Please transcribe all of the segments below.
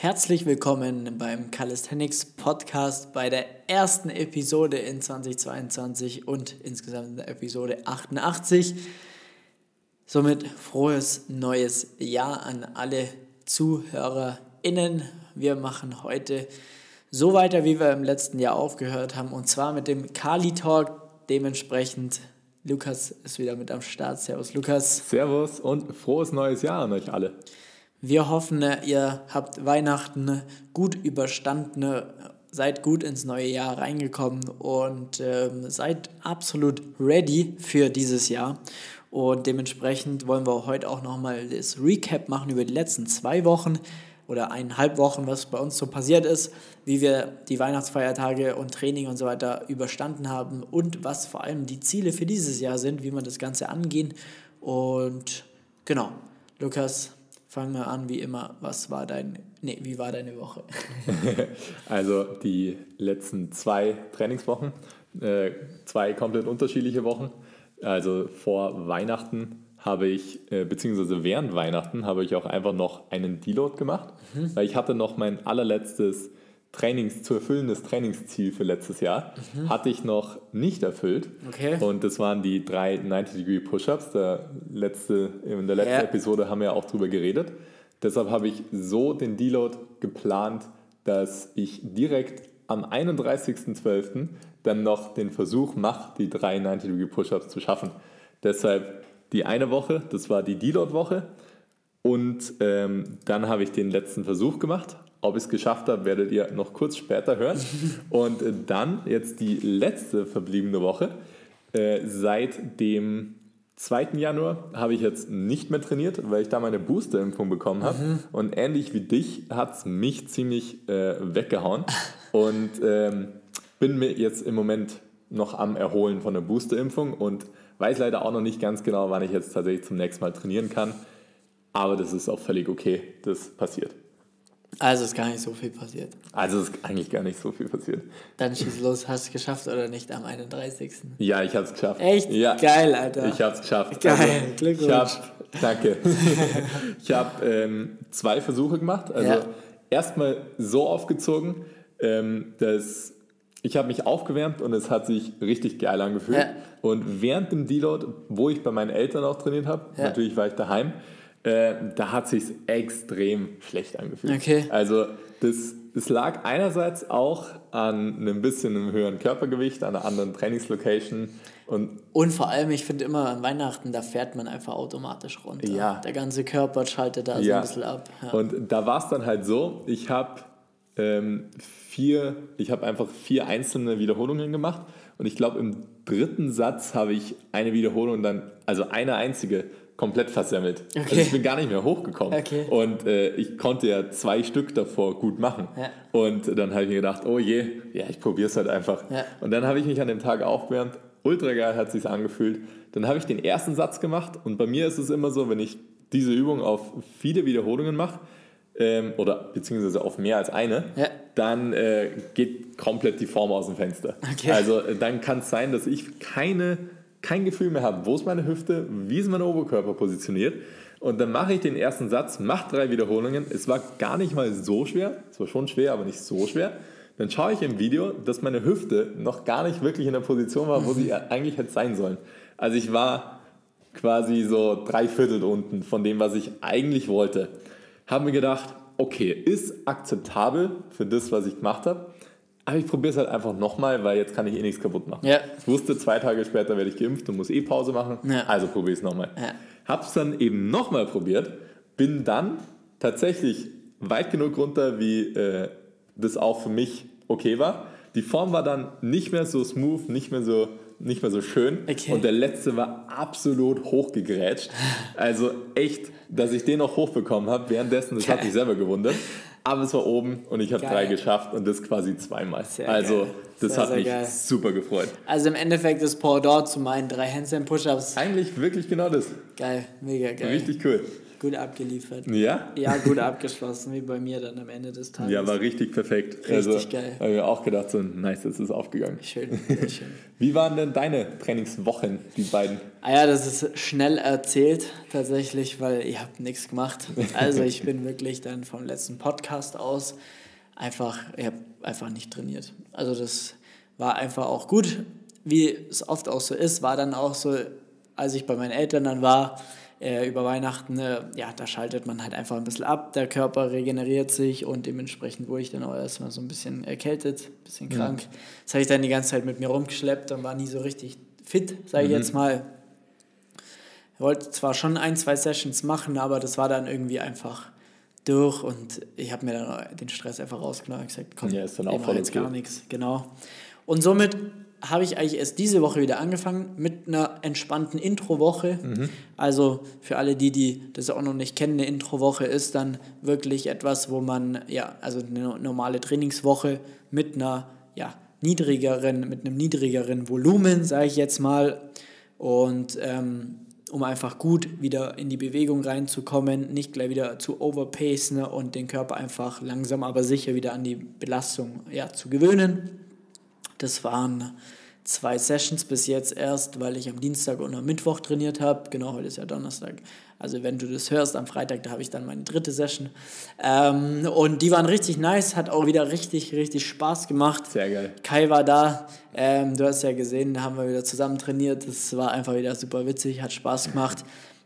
Herzlich willkommen beim Calisthenics Podcast bei der ersten Episode in 2022 und insgesamt in der Episode 88. Somit frohes neues Jahr an alle ZuhörerInnen. Wir machen heute so weiter, wie wir im letzten Jahr aufgehört haben, und zwar mit dem Kali Talk. Dementsprechend, Lukas ist wieder mit am Start. Servus, Lukas. Servus und frohes neues Jahr an euch alle. Wir hoffen, ihr habt Weihnachten gut überstanden, seid gut ins neue Jahr reingekommen und ähm, seid absolut ready für dieses Jahr. Und dementsprechend wollen wir heute auch nochmal das Recap machen über die letzten zwei Wochen oder eineinhalb Wochen, was bei uns so passiert ist, wie wir die Weihnachtsfeiertage und Training und so weiter überstanden haben und was vor allem die Ziele für dieses Jahr sind, wie wir das Ganze angehen. Und genau, Lukas, Fangen wir an, wie immer. Was war dein, nee, wie war deine Woche? also die letzten zwei Trainingswochen, äh, zwei komplett unterschiedliche Wochen. Also vor Weihnachten habe ich, äh, beziehungsweise während Weihnachten habe ich auch einfach noch einen Deload gemacht, mhm. weil ich hatte noch mein allerletztes Trainings, zu erfüllendes Trainingsziel für letztes Jahr mhm. hatte ich noch nicht erfüllt. Okay. Und das waren die drei 90-Degree Push-Ups. Der letzte, in der letzten ja. Episode haben wir auch drüber geredet. Deshalb habe ich so den Deload geplant, dass ich direkt am 31.12. dann noch den Versuch mache, die drei 90-Degree Push-Ups zu schaffen. Deshalb die eine Woche, das war die Deload-Woche. Und ähm, dann habe ich den letzten Versuch gemacht, ob ich es geschafft habe, werdet ihr noch kurz später hören. Und dann jetzt die letzte verbliebene Woche. Äh, seit dem 2. Januar habe ich jetzt nicht mehr trainiert, weil ich da meine Booster-Impfung bekommen habe. Mhm. Und ähnlich wie dich hat es mich ziemlich äh, weggehauen. Und ähm, bin mir jetzt im Moment noch am Erholen von der Booster-Impfung und weiß leider auch noch nicht ganz genau, wann ich jetzt tatsächlich zum nächsten Mal trainieren kann. Aber das ist auch völlig okay, das passiert. Also ist gar nicht so viel passiert. Also ist eigentlich gar nicht so viel passiert. Dann schieß los, hast du es geschafft oder nicht am 31. Ja, ich habe es geschafft. Echt? Ja. Geil, Alter. Ich habe es geschafft. Geil, also, Glückwunsch. Ich hab, danke. ich habe ähm, zwei Versuche gemacht. Also ja. erstmal so aufgezogen, ähm, dass ich habe mich aufgewärmt und es hat sich richtig geil angefühlt. Ja. Und während dem Deload, wo ich bei meinen Eltern auch trainiert habe, ja. natürlich war ich daheim, äh, da hat sich extrem schlecht angefühlt. Okay. Also das, das lag einerseits auch an einem bisschen einem höheren Körpergewicht, an einer anderen Trainingslocation. Und, und vor allem, ich finde immer an Weihnachten, da fährt man einfach automatisch runter. Ja. Der ganze Körper schaltet da ja. so ein bisschen ab. Ja. Und da war es dann halt so, ich habe ähm, vier, ich habe einfach vier einzelne Wiederholungen gemacht und ich glaube im dritten Satz habe ich eine Wiederholung dann, also eine einzige komplett versemmelt. Okay. Also ich bin gar nicht mehr hochgekommen. Okay. Und äh, ich konnte ja zwei Stück davor gut machen. Ja. Und dann habe ich mir gedacht, oh je, ja, ich probiere es halt einfach. Ja. Und dann habe ich mich an dem Tag aufgewärmt. Ultra geil hat sich angefühlt. Dann habe ich den ersten Satz gemacht. Und bei mir ist es immer so, wenn ich diese Übung auf viele Wiederholungen mache, ähm, oder beziehungsweise auf mehr als eine, ja. dann äh, geht komplett die Form aus dem Fenster. Okay. Also äh, dann kann es sein, dass ich keine kein Gefühl mehr habe, wo ist meine Hüfte, wie ist mein Oberkörper positioniert. Und dann mache ich den ersten Satz, mache drei Wiederholungen. Es war gar nicht mal so schwer, es war schon schwer, aber nicht so schwer. Dann schaue ich im Video, dass meine Hüfte noch gar nicht wirklich in der Position war, wo sie eigentlich hätte sein sollen. Also ich war quasi so drei Viertel unten von dem, was ich eigentlich wollte. Habe mir gedacht, okay, ist akzeptabel für das, was ich gemacht habe. Aber ich probiere es halt einfach nochmal, weil jetzt kann ich eh nichts kaputt machen. Ja. Ich wusste, zwei Tage später werde ich geimpft und muss eh Pause machen. Ja. Also probiere ich es nochmal. Ja. Habe es dann eben nochmal probiert, bin dann tatsächlich weit genug runter, wie äh, das auch für mich okay war. Die Form war dann nicht mehr so smooth, nicht mehr so, nicht mehr so schön. Okay. Und der letzte war absolut hochgegrätscht. Also echt, dass ich den noch hochbekommen habe, währenddessen, das hat mich selber gewundert. Aber es war oben und ich habe drei geschafft und das quasi zweimal. Sehr also geil. das sehr, hat sehr mich geil. super gefreut. Also im Endeffekt ist Paul dort zu meinen drei Handstand Push-Ups. Eigentlich wirklich genau das. Geil, mega geil. Richtig cool. Gut abgeliefert. Ja? Ja, gut abgeschlossen, wie bei mir dann am Ende des Tages. Ja, war richtig perfekt. Richtig also, geil. Habe mir auch gedacht, so nice, das ist aufgegangen. Schön, sehr schön. Wie waren denn deine Trainingswochen, die beiden? Ah ja, das ist schnell erzählt tatsächlich, weil ihr habt nichts gemacht. Also ich bin wirklich dann vom letzten Podcast aus einfach, ich habe einfach nicht trainiert. Also das war einfach auch gut, wie es oft auch so ist, war dann auch so, als ich bei meinen Eltern dann war, äh, über Weihnachten, äh, ja, da schaltet man halt einfach ein bisschen ab, der Körper regeneriert sich und dementsprechend wurde ich dann auch erstmal so ein bisschen erkältet, ein bisschen krank. Das habe ich dann die ganze Zeit mit mir rumgeschleppt und war nie so richtig fit, sage ich jetzt mal. Ich wollte zwar schon ein, zwei Sessions machen, aber das war dann irgendwie einfach durch und ich habe mir dann den Stress einfach rausgenommen und gesagt, komm, Ja, ist dann ich auch voll jetzt okay. gar nichts. Genau. Und somit habe ich eigentlich erst diese Woche wieder angefangen mit einer entspannten Intro-Woche. Mhm. Also für alle die, die das auch noch nicht kennen, eine Intro-Woche ist dann wirklich etwas, wo man, ja, also eine normale Trainingswoche mit einer, ja, niedrigeren, mit einem niedrigeren Volumen, sage ich jetzt mal. Und ähm, um einfach gut wieder in die Bewegung reinzukommen, nicht gleich wieder zu overpacen und den Körper einfach langsam aber sicher wieder an die Belastung ja, zu gewöhnen. Das waren zwei Sessions bis jetzt erst, weil ich am Dienstag und am Mittwoch trainiert habe. Genau, heute ist ja Donnerstag. Also wenn du das hörst, am Freitag, da habe ich dann meine dritte Session. Ähm, und die waren richtig nice, hat auch wieder richtig, richtig Spaß gemacht. Sehr geil. Kai war da, ähm, du hast ja gesehen, da haben wir wieder zusammen trainiert. Das war einfach wieder super witzig, hat Spaß gemacht.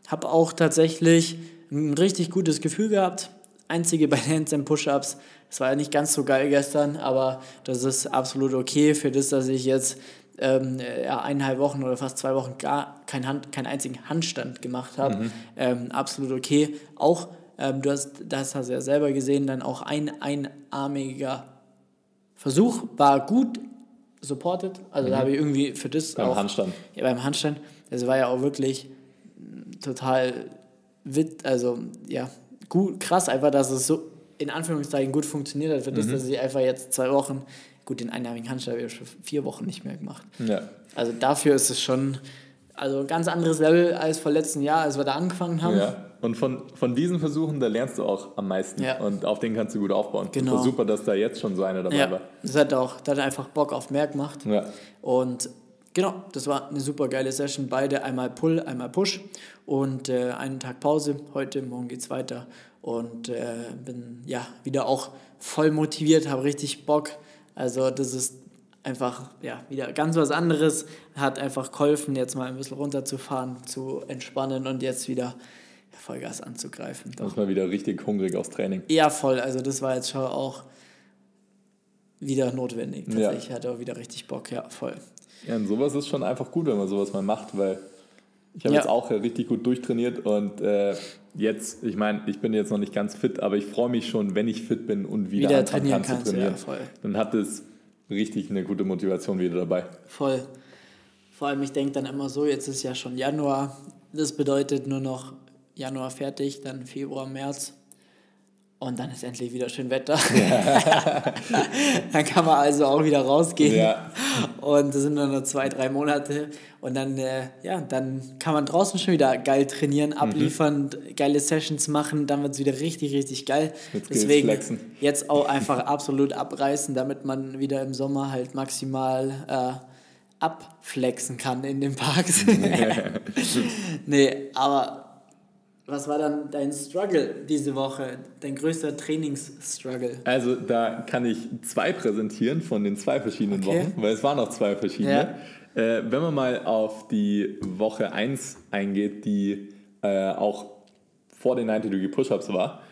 Habe auch tatsächlich ein richtig gutes Gefühl gehabt. Einzige bei den Handstand Push-Ups. Es war ja nicht ganz so geil gestern, aber das ist absolut okay für das, dass ich jetzt ähm, ja, eineinhalb Wochen oder fast zwei Wochen gar keinen Hand, keinen einzigen Handstand gemacht habe. Ähm, absolut okay. Auch, ähm, du hast, das hast du ja selber gesehen, dann auch ein einarmiger Versuch war gut supported. Also da habe ich irgendwie für das Beim auch, Handstand. Ja, beim Handstand. Das war ja auch wirklich mm, total wit, also ja, gut, krass einfach, dass es so in Anführungszeichen gut funktioniert hat. Für das, dass ich einfach jetzt zwei Wochen, gut, den einarmigen Handstand habe ich schon vier Wochen nicht mehr gemacht. Ja. Also dafür ist es schon also ein ganz anderes Level als vor letzten Jahr, als wir da angefangen haben. ja. Und von, von diesen Versuchen, da lernst du auch am meisten. Ja. Und auf den kannst du gut aufbauen. Genau. Super, dass da jetzt schon so einer dabei Ja, war. das hat auch, das hat einfach Bock auf mehr gemacht. Ja. Und genau, das war eine super geile Session. Beide einmal Pull, einmal Push und äh, einen Tag Pause. Heute, morgen geht's weiter. Und äh, bin ja wieder auch voll motiviert, habe richtig Bock. Also das ist einfach ja wieder ganz was anderes. Hat einfach geholfen, jetzt mal ein bisschen runterzufahren, zu entspannen und jetzt wieder Vollgas anzugreifen. Da ist man wieder richtig hungrig aufs Training. Ja, voll. Also das war jetzt schon auch wieder notwendig. Ja. Tatsächlich Ich hatte auch wieder richtig Bock, ja, voll. Ja, und sowas ist schon einfach gut, wenn man sowas mal macht, weil ich habe Ja. jetzt auch äh, richtig gut durchtrainiert und äh, jetzt, ich meine, ich bin jetzt noch nicht ganz fit, aber ich freue mich schon, wenn ich fit bin und wieder, Wieder trainieren kann zu kannst, ja, trainieren. voll. Dann hat es richtig eine gute Motivation wieder dabei. Voll. Vor allem, ich denke dann immer so, jetzt ist ja schon Januar. Das bedeutet nur noch Januar fertig, dann Februar, März. Und dann ist endlich wieder schön Wetter. dann kann man also auch wieder rausgehen. Ja. Und das sind dann nur zwei, drei Monate. Und dann, äh, ja, dann kann man draußen schon wieder geil Mhm. trainieren, abliefern, geile Sessions machen. Dann wird es wieder richtig, richtig geil. Skills Deswegen flexen. jetzt auch einfach absolut abreißen, damit man wieder im Sommer halt maximal äh, abflexen kann in den Parks. nee, aber was war dann dein Struggle diese Woche? Dein größter Trainingsstruggle? Also da kann ich zwei präsentieren von den zwei verschiedenen Okay. Wochen, weil es waren noch zwei verschiedene. Äh, wenn man mal auf die Woche 1 eingeht, die äh, auch vor den 90 Degree Push-Ups war,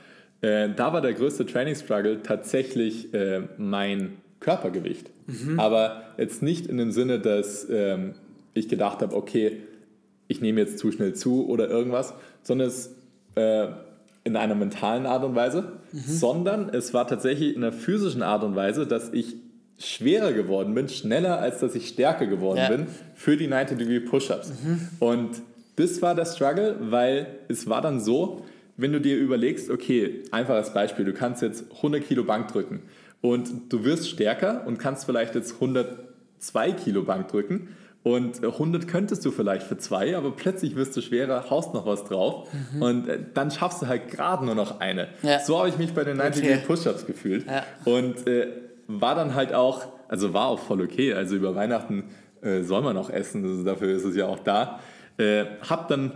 äh, da war der größte Training-Struggle tatsächlich äh, mein Körpergewicht. Aber jetzt nicht in dem Sinne, dass ähm, ich gedacht habe, okay, ich nehme jetzt zu schnell zu oder irgendwas, sondern es äh, in einer mentalen Art und Weise, sondern es war tatsächlich in einer physischen Art und Weise, dass ich schwerer geworden bin, schneller als dass ich stärker geworden Ja. bin für die 90 Degree Push-Ups. Und das war der Struggle, weil es war dann so, wenn du dir überlegst, okay, einfaches Beispiel, du kannst jetzt 100 Kilo Bank drücken und du wirst stärker und kannst vielleicht jetzt 102 Kilo Bank drücken Und 100 könntest du vielleicht für zwei, aber plötzlich wirst du schwerer, haust noch was drauf mhm. und äh, dann schaffst du halt gerade nur noch eine. Ja. So habe ich mich bei den 90 okay. Push-Ups gefühlt. Ja. Und äh, war dann halt auch, also war auch voll okay. Also über Weihnachten äh, soll man auch essen, also dafür ist es ja auch da. Äh, hab dann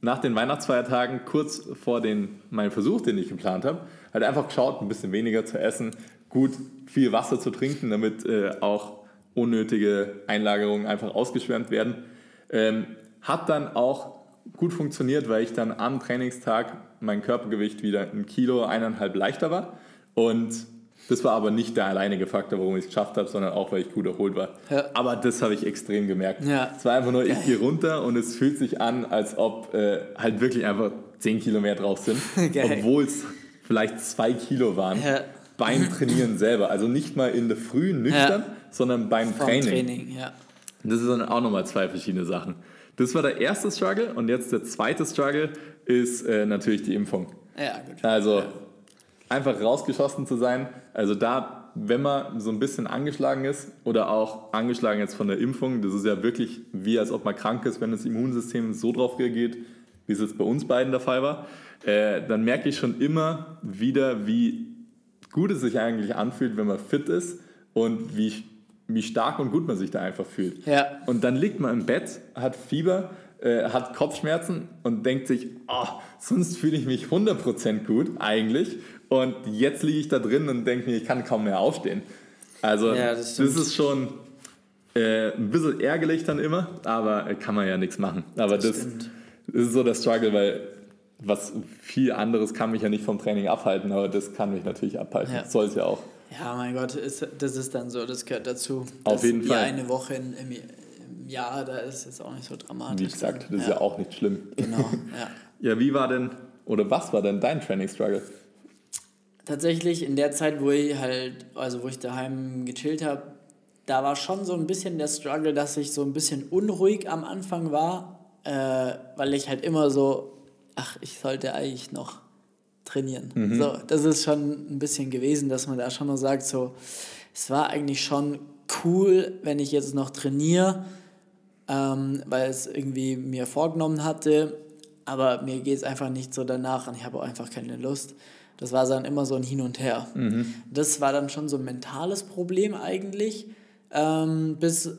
nach den Weihnachtsfeiertagen, kurz vor den, meinem Versuch, den ich geplant habe, halt einfach geschaut, ein bisschen weniger zu essen, gut viel Wasser zu trinken, damit äh, auch unnötige Einlagerungen einfach ausgeschwemmt werden. Ähm, hat dann auch gut funktioniert, weil ich dann am Trainingstag mein Körpergewicht wieder ein Kilo, eineinhalb leichter war. Und das war aber nicht der alleinige Faktor, warum ich es geschafft habe, sondern auch, weil ich gut erholt war. Ja. Aber das habe ich extrem gemerkt. Ja. Es war einfach nur, ich gehe runter und es fühlt sich an, als ob äh, halt wirklich einfach 10 Kilo mehr drauf sind. Obwohl es vielleicht 2 Kilo waren. Ja. Beim Trainieren selber. Also nicht mal in der Früh nüchtern, sondern beim Vom Training. Training ja. Das sind dann auch nochmal zwei verschiedene Sachen. Das war der erste Struggle und jetzt der zweite Struggle ist äh, natürlich die Impfung. Ja, gut. Also ja. einfach rausgeschossen zu sein. Also da, wenn man so ein bisschen angeschlagen ist oder auch angeschlagen jetzt von der Impfung, das ist ja wirklich wie als ob man krank ist, wenn das Immunsystem so drauf reagiert, wie es jetzt bei uns beiden der Fall war, äh, dann merke ich schon immer wieder, wie gut es sich eigentlich anfühlt, wenn man fit ist und wie wie stark und gut man sich da einfach fühlt. Ja. Und dann liegt man im Bett, hat Fieber, äh, hat Kopfschmerzen und denkt sich, oh, sonst fühle ich mich 100% gut eigentlich. Und jetzt liege ich da drin und denke mir, ich kann kaum mehr aufstehen. Also ja, das, das, ist schon äh, ein bisschen ärgerlich dann immer, aber äh, kann man ja nichts machen. Aber das, das, das ist so der Struggle, weil was viel anderes kann mich ja nicht vom Training abhalten, aber das kann mich natürlich abhalten. Ja. Soll es ja auch. Ja, mein Gott, ist, das ist dann so, das gehört dazu. Auf jeden Fall. eine Woche im, im, Jahr, da ist es auch nicht so dramatisch. Wie gesagt, das ja. ist ja auch nicht schlimm. Genau, ja. ja, wie war denn, oder was war denn dein Training-Struggle? Tatsächlich in der Zeit, wo ich halt, also wo ich daheim gechillt habe, da war schon so ein bisschen der Struggle, dass ich so ein bisschen unruhig am Anfang war, äh, weil ich halt immer so, ach, ich sollte eigentlich noch trainieren. Mhm. So, das ist schon ein bisschen gewesen, dass man da schon noch sagt, so, es war eigentlich schon cool, wenn ich jetzt noch trainiere, ähm, weil es irgendwie mir vorgenommen hatte, aber mir geht es einfach nicht so danach und ich habe auch einfach keine Lust. Das war dann immer so ein Hin und Her. Mhm. Das war dann schon so ein mentales Problem eigentlich, ähm, bis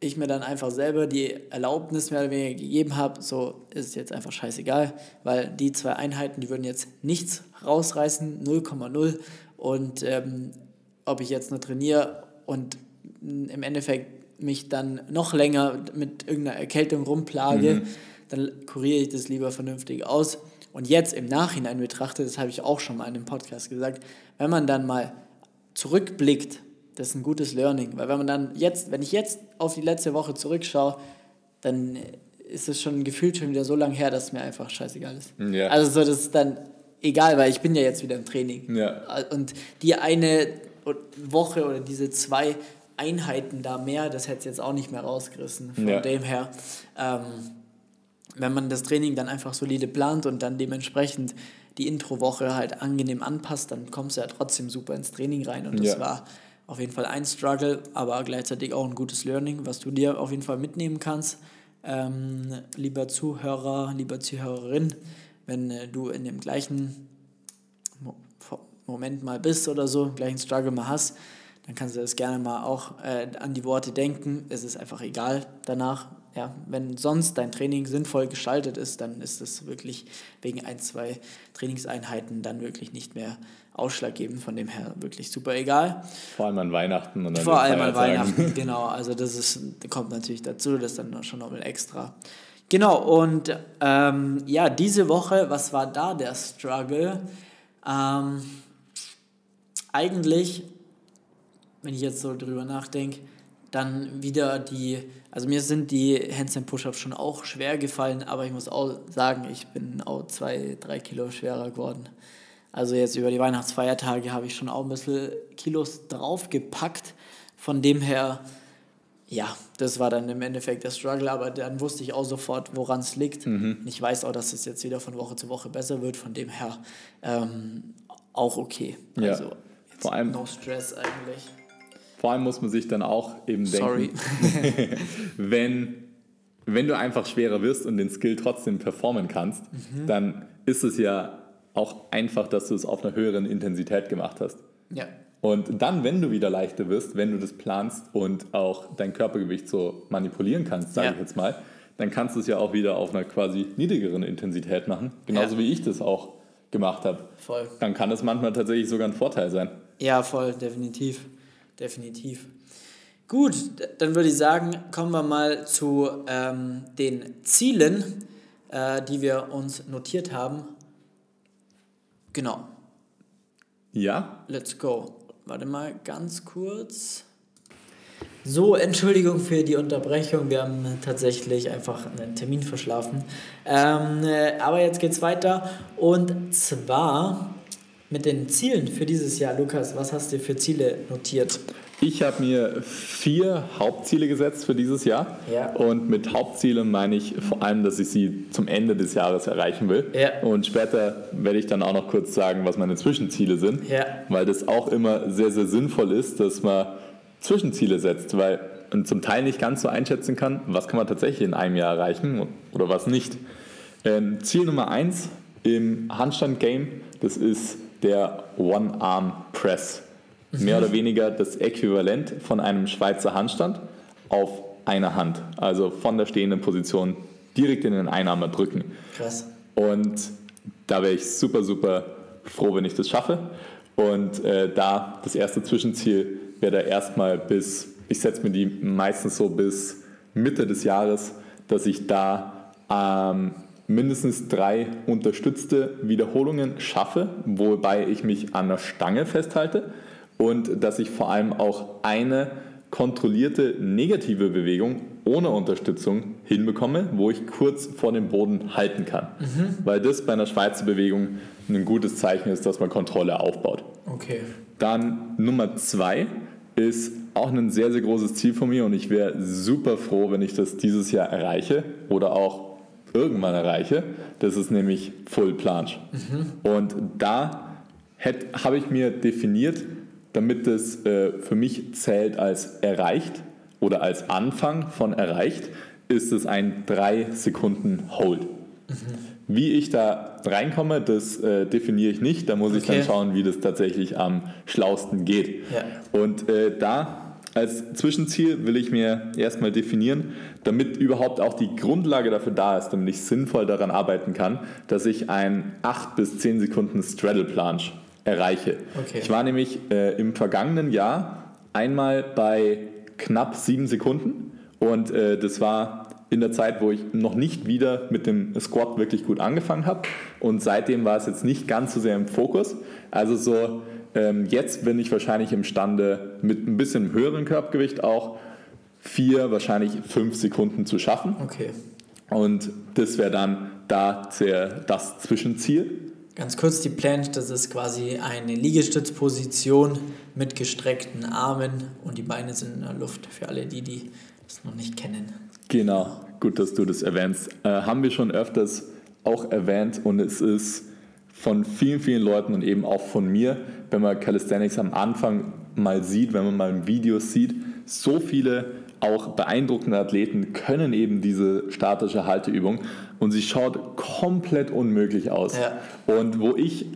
ich mir dann einfach selber die Erlaubnis mehr oder weniger gegeben habe, so ist es jetzt einfach scheißegal, weil die zwei Einheiten, die würden jetzt nichts rausreißen, 0,0 und ähm, ob ich jetzt nur trainiere und im Endeffekt mich dann noch länger mit irgendeiner Erkältung rumplage, mhm. dann kuriere ich das lieber vernünftig aus. Und jetzt im Nachhinein betrachtet, das habe ich auch schon mal in dem Podcast gesagt, wenn man dann mal zurückblickt das ist ein gutes Learning. Weil wenn man dann jetzt, wenn ich jetzt auf die letzte Woche zurückschaue, dann ist es schon gefühlt schon wieder so lange her, dass es mir einfach scheißegal ist. Ja. Also so, das ist dann egal, weil ich bin ja jetzt wieder im Training. Ja. Und die eine Woche oder diese zwei Einheiten da mehr, das hätte es jetzt auch nicht mehr rausgerissen. Von ja. dem her, ähm, wenn man das Training dann einfach solide plant und dann dementsprechend die Introwoche halt angenehm anpasst, dann kommst du ja trotzdem super ins Training rein. Und das ja. war auf jeden Fall ein Struggle, aber gleichzeitig auch ein gutes Learning, was du dir auf jeden Fall mitnehmen kannst. Ähm, lieber Zuhörer, lieber Zuhörerin, wenn äh, du in dem gleichen Mo Moment mal bist oder so, gleichen Struggle mal hast, dann kannst du das gerne mal auch äh, an die Worte denken. Es ist einfach egal danach, ja, wenn sonst dein Training sinnvoll gestaltet ist, dann ist es wirklich wegen ein, zwei Trainingseinheiten dann wirklich nicht mehr ausschlaggebend, von dem her wirklich super egal. Vor allem an Weihnachten und dann Vor allem an Weihnachten, genau. Also das ist, kommt natürlich dazu, das ist dann schon nochmal extra. Genau, und ähm, ja, diese Woche, was war da der Struggle? Ähm, eigentlich, wenn ich jetzt so drüber nachdenke, dann wieder die, also mir sind die Handstand Push-Ups schon auch schwer gefallen, aber ich muss auch sagen, ich bin auch zwei, drei Kilo schwerer geworden. Also jetzt über die Weihnachtsfeiertage habe ich schon auch ein bisschen Kilos draufgepackt. Von dem her, ja, das war dann im Endeffekt der Struggle, aber dann wusste ich auch sofort, woran es liegt. Mhm. Ich weiß auch, dass es jetzt wieder von Woche zu Woche besser wird, von dem her ähm, auch okay. Ja. Also vor allem no stress eigentlich. Vor allem muss man sich dann auch eben Sorry. denken, wenn, wenn du einfach schwerer wirst und den Skill trotzdem performen kannst, dann ist es ja auch einfach, dass du es auf einer höheren Intensität gemacht hast. Ja. Und dann, wenn du wieder leichter wirst, wenn du das planst und auch dein Körpergewicht so manipulieren kannst, sage Ja. ich jetzt mal, dann kannst du es ja auch wieder auf einer quasi niedrigeren Intensität machen. Genauso Ja. wie ich das auch gemacht habe. Voll. Dann kann das manchmal tatsächlich sogar ein Vorteil sein. Ja, voll, definitiv. Definitiv. Gut, dann würde ich sagen, kommen wir mal zu ähm, den Zielen, äh, die wir uns notiert haben. Genau, Ja, let's go. Warte mal ganz kurz. So, Entschuldigung für die Unterbrechung. Wir haben tatsächlich einfach einen Termin verschlafen. Ähm, äh, aber jetzt geht's weiter. Und zwar mit den Zielen für dieses Jahr. Lukas, was hast du für Ziele notiert? Ich habe mir vier Hauptziele gesetzt für dieses Jahr. Ja. Und mit Hauptzielen meine ich vor allem, dass ich sie zum Ende des Jahres erreichen will. Ja. Und später werde ich dann auch noch kurz sagen, was meine Zwischenziele sind. Ja. Weil das auch immer sehr, sehr sinnvoll ist, dass man Zwischenziele setzt, weil man zum Teil nicht ganz so einschätzen kann, was kann man tatsächlich in einem Jahr erreichen oder was nicht. Ähm, Ziel Nummer eins im Handstand-Game, das ist der One-Arm-Press. Mehr oder weniger das Äquivalent von einem Schweizer Handstand auf einer Hand. Also von der stehenden Position direkt in den Einarmer drücken. Krass. Und da wäre ich super, super froh, wenn ich das schaffe. Und äh, da das erste Zwischenziel wäre da erstmal bis, ich setze mir die meistens so bis Mitte des Jahres, dass ich da ähm, mindestens drei unterstützte Wiederholungen schaffe, wobei ich mich an der Stange festhalte und dass ich vor allem auch eine kontrollierte negative Bewegung ohne Unterstützung hinbekomme, wo ich kurz vor dem Boden halten kann. Weil das bei einer Schweizer Bewegung ein gutes Zeichen ist, dass man Kontrolle aufbaut. Okay. Dann Nummer zwei ist auch ein sehr, sehr großes Ziel von mir und ich wäre super froh, wenn ich das dieses Jahr erreiche oder auch irgendwann erreiche. Das ist nämlich Full Planche. Und da habe ich mir definiert, damit es äh, für mich zählt als erreicht oder als Anfang von erreicht, ist es ein 3 Sekunden Hold. Wie ich da reinkomme, das äh, definiere ich nicht. Da muss ich Okay. dann schauen, wie das tatsächlich am schlausten geht. Ja. Und äh, da als Zwischenziel will ich mir erstmal definieren, damit überhaupt auch die Grundlage dafür da ist, damit ich sinnvoll daran arbeiten kann, dass ich ein 8 bis 10 Sekunden Straddle Planche erreiche. Okay. Ich war nämlich äh, im vergangenen Jahr einmal bei knapp 7 Sekunden und äh, das war in der Zeit, wo ich noch nicht wieder mit dem Squat wirklich gut angefangen habe. Und seitdem war es jetzt nicht ganz so sehr im Fokus. Also so, jetzt bin ich wahrscheinlich imstande, mit ein bisschen höheren Körpergewicht auch vier, wahrscheinlich fünf Sekunden zu schaffen. Okay. Und das wäre dann da das Zwischenziel. Ganz kurz die Planche, das ist quasi eine Liegestützposition mit gestreckten Armen und die Beine sind in der Luft, für alle die, die das noch nicht kennen. Genau, gut, dass du das erwähnst. Äh, haben wir schon öfters auch erwähnt und es ist von vielen, vielen Leuten und eben auch von mir, wenn man Calisthenics am Anfang mal sieht, wenn man mal Videos sieht, so viele auch beeindruckende Athleten können eben diese statische Halteübung und sie schaut komplett unmöglich aus. Ja. Und wo ich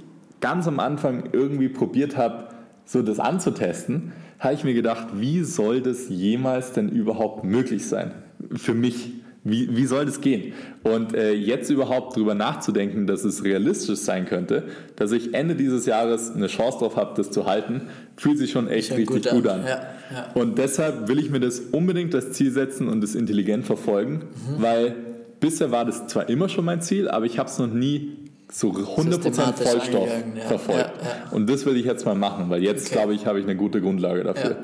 ganz am Anfang irgendwie probiert habe, so das anzutesten, habe ich mir gedacht, wie soll das jemals denn überhaupt möglich sein? Für mich. Wie, wie soll das gehen? Und äh, jetzt überhaupt drüber nachzudenken, dass es realistisch sein könnte, dass ich Ende dieses Jahres eine Chance drauf habe, das zu halten, fühlt sich schon echt richtig gut gut an. an. Ja, ja. Und deshalb will ich mir das unbedingt das Ziel setzen und das intelligent verfolgen, Mhm. weil bisher war das zwar immer schon mein Ziel, aber ich habe es noch nie so 100% Systematisch Vollstoff verfolgt. Und das will ich jetzt mal machen, weil jetzt, Okay. glaube ich, habe ich eine gute Grundlage dafür.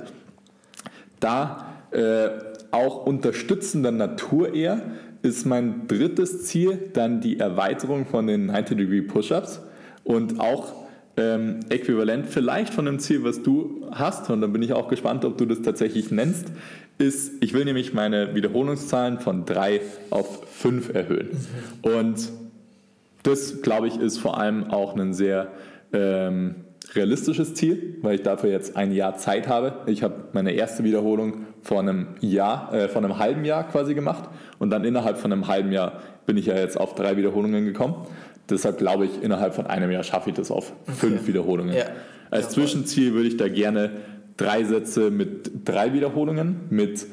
Da äh, auch unterstützender Natur eher ist mein drittes Ziel dann die Erweiterung von den 90-Degree Push-Ups und auch ähm, äquivalent vielleicht von dem Ziel, was du hast, und dann bin ich auch gespannt, ob du das tatsächlich nennst, ist, ich will nämlich meine Wiederholungszahlen von drei auf fünf erhöhen. Und das, glaube ich, ist vor allem auch ein sehr ähm, realistisches Ziel, weil ich dafür jetzt ein Jahr Zeit habe. Ich habe meine erste Wiederholung vor einem Jahr, äh, vor einem halben Jahr quasi gemacht und dann innerhalb von einem halben Jahr bin ich ja jetzt auf drei Wiederholungen gekommen. Deshalb glaube ich, innerhalb von einem Jahr schaffe ich das auf okay. fünf Wiederholungen. Ja. Als Zwischenziel würde ich da gerne drei Sätze mit drei Wiederholungen mit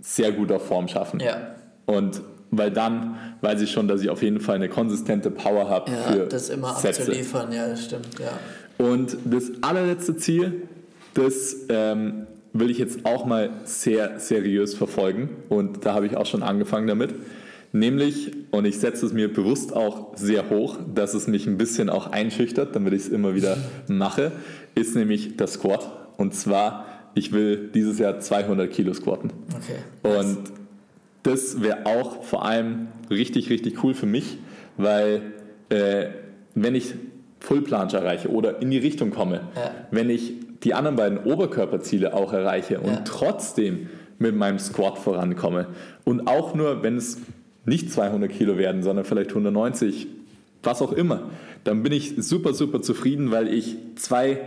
sehr guter Form schaffen. Ja. Und weil dann weiß ich schon, dass ich auf jeden Fall eine konsistente Power habe ja, für das immer Sätze. abzuliefern, ja, das stimmt, ja. Und das allerletzte Ziel, das ähm, will ich jetzt auch mal sehr seriös verfolgen und da habe ich auch schon angefangen damit. Nämlich, und ich setze es mir bewusst auch sehr hoch, dass es mich ein bisschen auch einschüchtert, damit ich es immer wieder mache, ist nämlich der Squat. Und zwar, ich will dieses Jahr 200 Kilo squatten. Okay. Und das wäre auch vor allem richtig, richtig cool für mich, weil äh, wenn ich Fullplanche erreiche oder in die Richtung komme, ja. wenn ich die anderen beiden Oberkörperziele auch erreiche und ja. trotzdem mit meinem Squat vorankomme und auch nur, wenn es nicht 200 Kilo werden, sondern vielleicht 190, was auch immer, dann bin ich super, super zufrieden, weil ich zwei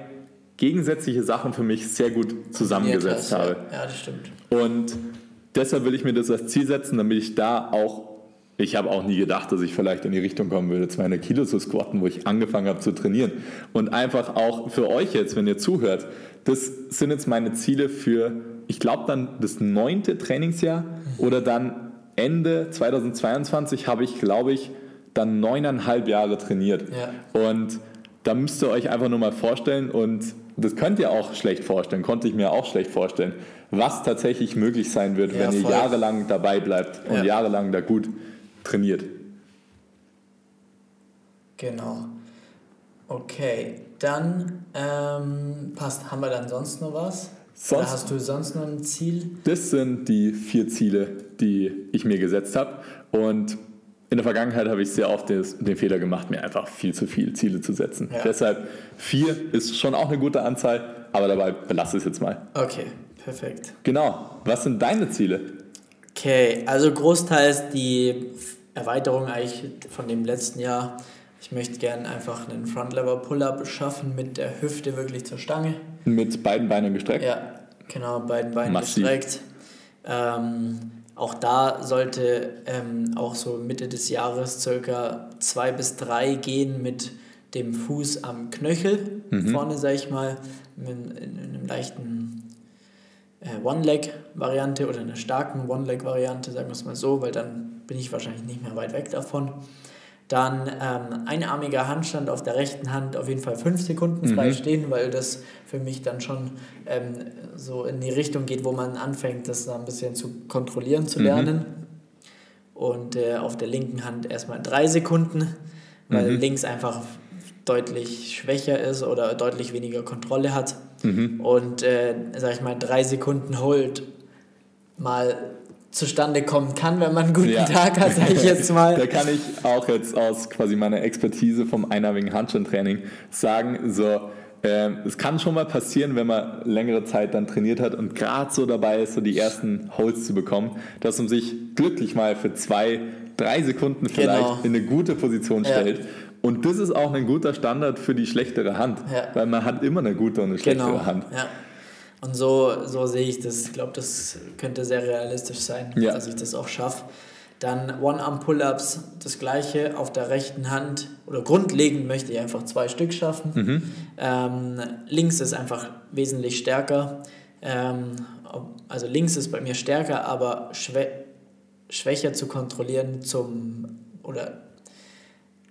gegensätzliche Sachen für mich sehr gut zusammengesetzt ja, habe. Ja, das stimmt. Und deshalb will ich mir das als Ziel setzen, damit ich da auch, ich habe auch nie gedacht, dass ich vielleicht in die Richtung kommen würde, 200 Kilo zu squatten, wo ich angefangen habe zu trainieren. Und einfach auch für euch jetzt, wenn ihr zuhört, das sind jetzt meine Ziele für, ich glaube dann das neunte Trainingsjahr oder dann Ende 2022 habe ich, glaube ich, dann neuneinhalb Jahre trainiert. Ja. Und da müsst ihr euch einfach nur mal vorstellen und das könnt ihr auch schlecht vorstellen, konnte ich mir auch schlecht vorstellen, was tatsächlich möglich sein wird, ja, wenn ihr jahrelang dabei bleibt und ja. jahrelang da gut trainiert. Genau. Okay, dann ähm, passt. Haben wir dann sonst noch was? Sonst, Oder hast du sonst noch ein Ziel? Das sind die vier Ziele, die ich mir gesetzt habe. Und in der Vergangenheit habe ich sehr oft den Fehler gemacht, mir einfach viel zu viele Ziele zu setzen. Ja. Deshalb vier ist schon auch eine gute Anzahl, aber dabei belasse ich es jetzt mal. Okay, perfekt. Genau. Was sind deine Ziele? Okay, also großteils die Erweiterung eigentlich von dem letzten Jahr. Ich möchte gerne einfach einen Front Lever Pull-Up schaffen mit der Hüfte wirklich zur Stange. Mit beiden Beinen gestreckt? Ja, genau, beiden Beinen Massiv. gestreckt. Ähm, auch da sollte ähm, auch so Mitte des Jahres circa zwei bis drei gehen mit dem Fuß am Knöchel mhm. vorne, sage ich mal, in, in, in einem leichten One-Leg-Variante oder einer starken One-Leg-Variante, sagen wir es mal so, weil dann bin ich wahrscheinlich nicht mehr weit weg davon. Dann ähm, einarmiger Handstand auf der rechten Hand auf jeden Fall fünf Sekunden frei mhm. stehen, weil das für mich dann schon ähm, so in die Richtung geht, wo man anfängt, das ein bisschen zu kontrollieren zu mhm. lernen. Mhm. Und äh, auf der linken Hand erstmal drei Sekunden, weil mhm. links einfach deutlich schwächer ist oder deutlich weniger Kontrolle hat. Mhm. Und äh, sag ich mal, drei Sekunden Hold mal zustande kommen kann, wenn man einen guten ja. Tag hat, sage ich jetzt mal. da kann ich auch jetzt aus quasi meiner Expertise vom einarmigen Handstandtraining sagen, so äh, es kann schon mal passieren, wenn man längere Zeit dann trainiert hat und gerade so dabei ist, so die ersten Holds zu bekommen, dass man sich glücklich mal für zwei, drei Sekunden vielleicht genau. in eine gute Position stellt. Ja. Und das ist auch ein guter Standard für die schlechtere Hand, ja. weil man hat immer eine gute und eine schlechtere genau. Hand. Ja. Und so, so sehe ich das. Ich glaube, das könnte sehr realistisch sein, ja. dass ich das auch schaffe. Dann One-Arm-Pull-Ups, das gleiche auf der rechten Hand oder grundlegend möchte ich einfach zwei Stück schaffen. Mhm. Ähm, links ist einfach wesentlich stärker. Ähm, also links ist bei mir stärker, aber schwä schwächer zu kontrollieren zum, oder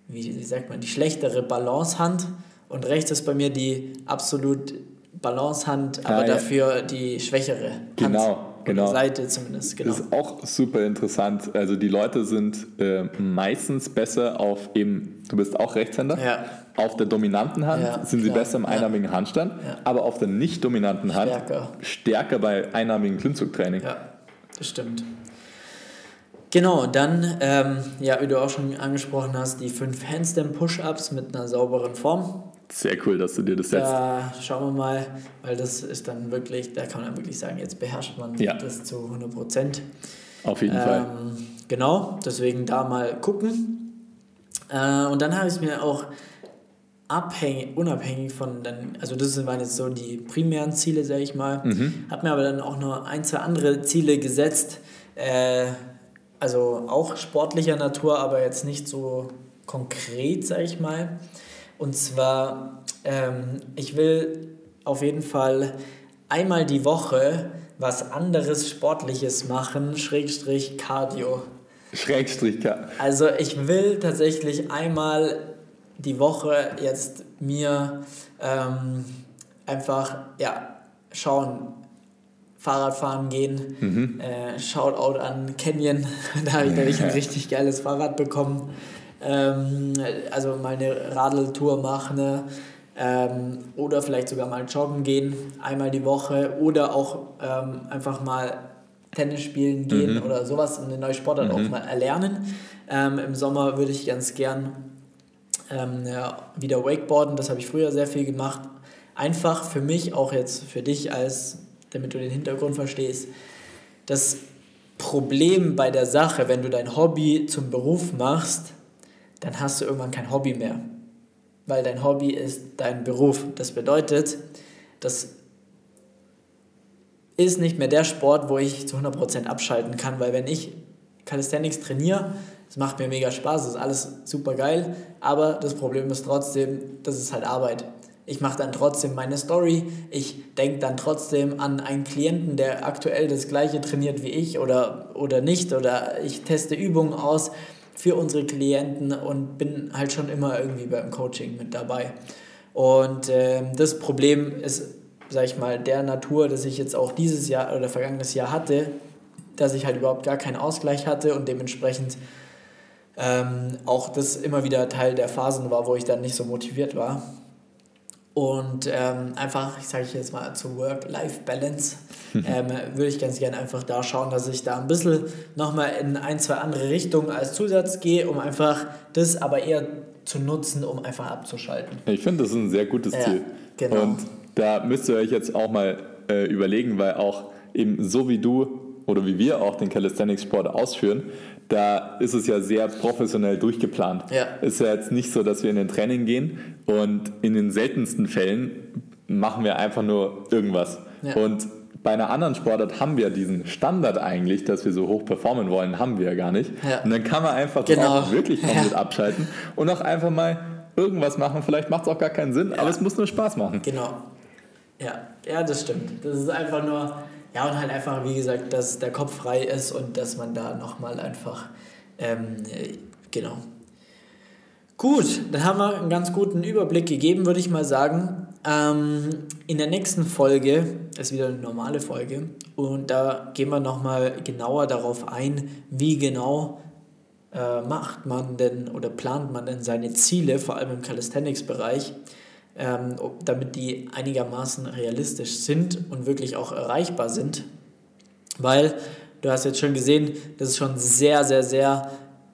wie, wie sagt man, die schlechtere Balancehand. Und rechts ist bei mir die absolut Balancehand, aber ah, ja. dafür die schwächere Hand. Genau. Genau. Seite zumindest, genau. Das ist auch super interessant. Also die Leute sind äh, meistens besser auf eben, du bist auch Rechtshänder, ja. auf der dominanten Hand ja, sind klar. sie besser im einarmigen Handstand, ja. aber auf der nicht dominanten Hand stärker, stärker bei einarmigen Klimmzugtraining. Ja, das stimmt. Genau, dann, ähm, ja, wie du auch schon angesprochen hast, die fünf Handstand Push-Ups mit einer sauberen Form. Sehr cool, dass du dir das setzt. Da schauen wir mal, weil das ist dann wirklich, da kann man wirklich sagen, jetzt beherrscht man ja. das zu 100 Prozent. Auf jeden ähm, Fall. Genau, deswegen da mal gucken. Äh, und dann habe ich mir auch abhängig, unabhängig von dann, also das waren jetzt so die primären Ziele, sage ich mal. Mhm. Habe mir aber dann auch noch ein, zwei andere Ziele gesetzt. Äh, also auch sportlicher Natur, aber jetzt nicht so konkret, sage ich mal. Und zwar, ähm, ich will auf jeden Fall einmal die Woche was anderes Sportliches machen, Schrägstrich Cardio. Schrägstrich Cardio. Also ich will tatsächlich einmal die Woche jetzt mir ähm, einfach ja, schauen, Fahrradfahren gehen. Mhm. Äh, Shoutout an Canyon, da habe ich nämlich ein richtig geiles Fahrrad bekommen. Ähm, also mal eine Radeltour machen ne? ähm, oder vielleicht sogar mal joggen gehen, einmal die Woche oder auch ähm, einfach mal Tennis spielen gehen mhm. oder sowas, eine neue Sportart mhm. auch mal erlernen. Ähm, Im Sommer würde ich ganz gern ähm, ja, wieder Wakeboarden, das habe ich früher sehr viel gemacht. Einfach für mich, auch jetzt für dich als damit du den Hintergrund verstehst. Das Problem bei der Sache, wenn du dein Hobby zum Beruf machst, dann hast du irgendwann kein Hobby mehr. Weil dein Hobby ist dein Beruf. Das bedeutet, das ist nicht mehr der Sport, wo ich zu 100% abschalten kann, weil wenn ich Calisthenics trainiere, es macht mir mega Spaß, das ist alles super geil, aber das Problem ist trotzdem, das ist halt Arbeit. Ich mache dann trotzdem meine Story. Ich denke dann trotzdem an einen Klienten, der aktuell das gleiche trainiert wie ich oder, oder nicht. Oder ich teste Übungen aus für unsere Klienten und bin halt schon immer irgendwie beim Coaching mit dabei. Und äh, das Problem ist, sag ich mal, der Natur, dass ich jetzt auch dieses Jahr oder vergangenes Jahr hatte, dass ich halt überhaupt gar keinen Ausgleich hatte und dementsprechend ähm, auch das immer wieder Teil der Phasen war, wo ich dann nicht so motiviert war. Und ähm, einfach, ich sage jetzt mal zu Work-Life-Balance, ähm, würde ich ganz gerne einfach da schauen, dass ich da ein bisschen nochmal in ein, zwei andere Richtungen als Zusatz gehe, um einfach das aber eher zu nutzen, um einfach abzuschalten. Ich finde, das ist ein sehr gutes Ziel. Ja, genau. Und da müsst ihr euch jetzt auch mal äh, überlegen, weil auch eben so wie du oder wie wir auch den Calisthenics-Sport ausführen, da ist es ja sehr professionell durchgeplant. Ja. Ist ja jetzt nicht so, dass wir in den Training gehen und in den seltensten Fällen machen wir einfach nur irgendwas. Ja. Und bei einer anderen Sportart haben wir diesen Standard eigentlich, dass wir so hoch performen wollen, haben wir ja gar nicht. Ja. Und dann kann man einfach genau. wirklich komplett ja. abschalten und auch einfach mal irgendwas machen. Vielleicht macht es auch gar keinen Sinn, aber es muss nur Spaß machen. Genau. Ja, ja, das stimmt. Das ist einfach nur, ja, und halt einfach, wie gesagt, dass der Kopf frei ist und dass man da nochmal einfach, ähm, genau. Gut, dann haben wir einen ganz guten Überblick gegeben, würde ich mal sagen. Ähm, in der nächsten Folge ist wieder eine normale Folge und da gehen wir nochmal genauer darauf ein, wie genau äh, macht man denn oder plant man denn seine Ziele, vor allem im Calisthenics-Bereich ähm, damit die einigermaßen realistisch sind und wirklich auch erreichbar sind. Weil du hast jetzt schon gesehen, das ist schon sehr, sehr, sehr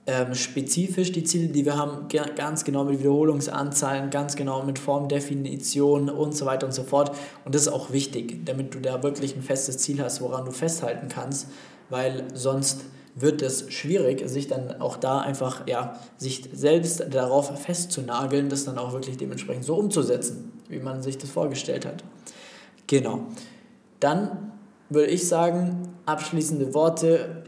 ähm, spezifisch, die Ziele, die wir haben, ganz genau mit Wiederholungsanzahlen, ganz genau mit Formdefinition und so weiter und so fort. Und das ist auch wichtig, damit du da wirklich ein festes Ziel hast, woran du festhalten kannst, weil sonst wird es schwierig, sich dann auch da einfach, ja, sich selbst darauf festzunageln, das dann auch wirklich dementsprechend so umzusetzen, wie man sich das vorgestellt hat. Genau. Dann würde ich sagen, abschließende Worte,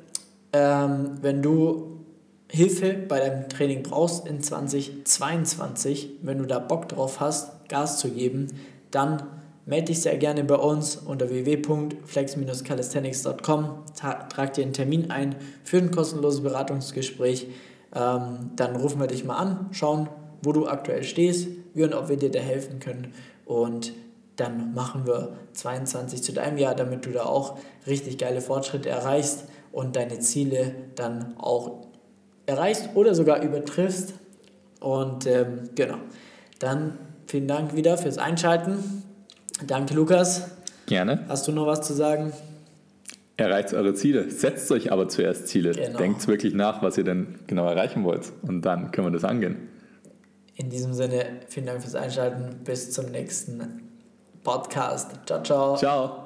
ähm, wenn du Hilfe bei deinem Training brauchst in 2022, wenn du da Bock drauf hast, Gas zu geben, dann melde dich sehr gerne bei uns unter www.flex-calisthenics.com. Trag dir einen Termin ein für ein kostenloses Beratungsgespräch. Ähm, dann rufen wir dich mal an, schauen, wo du aktuell stehst, wie und ob wir dir da helfen können. Und dann machen wir 22 zu deinem Jahr, damit du da auch richtig geile Fortschritte erreichst und deine Ziele dann auch erreichst oder sogar übertriffst. Und ähm, genau, dann vielen Dank wieder fürs Einschalten. Danke, Lukas. Gerne. Hast du noch was zu sagen? Erreicht eure Ziele. Setzt euch aber zuerst Ziele. Genau. Denkt wirklich nach, was ihr denn genau erreichen wollt. Und dann können wir das angehen. In diesem Sinne, vielen Dank fürs Einschalten. Bis zum nächsten Podcast. Ciao, ciao. Ciao.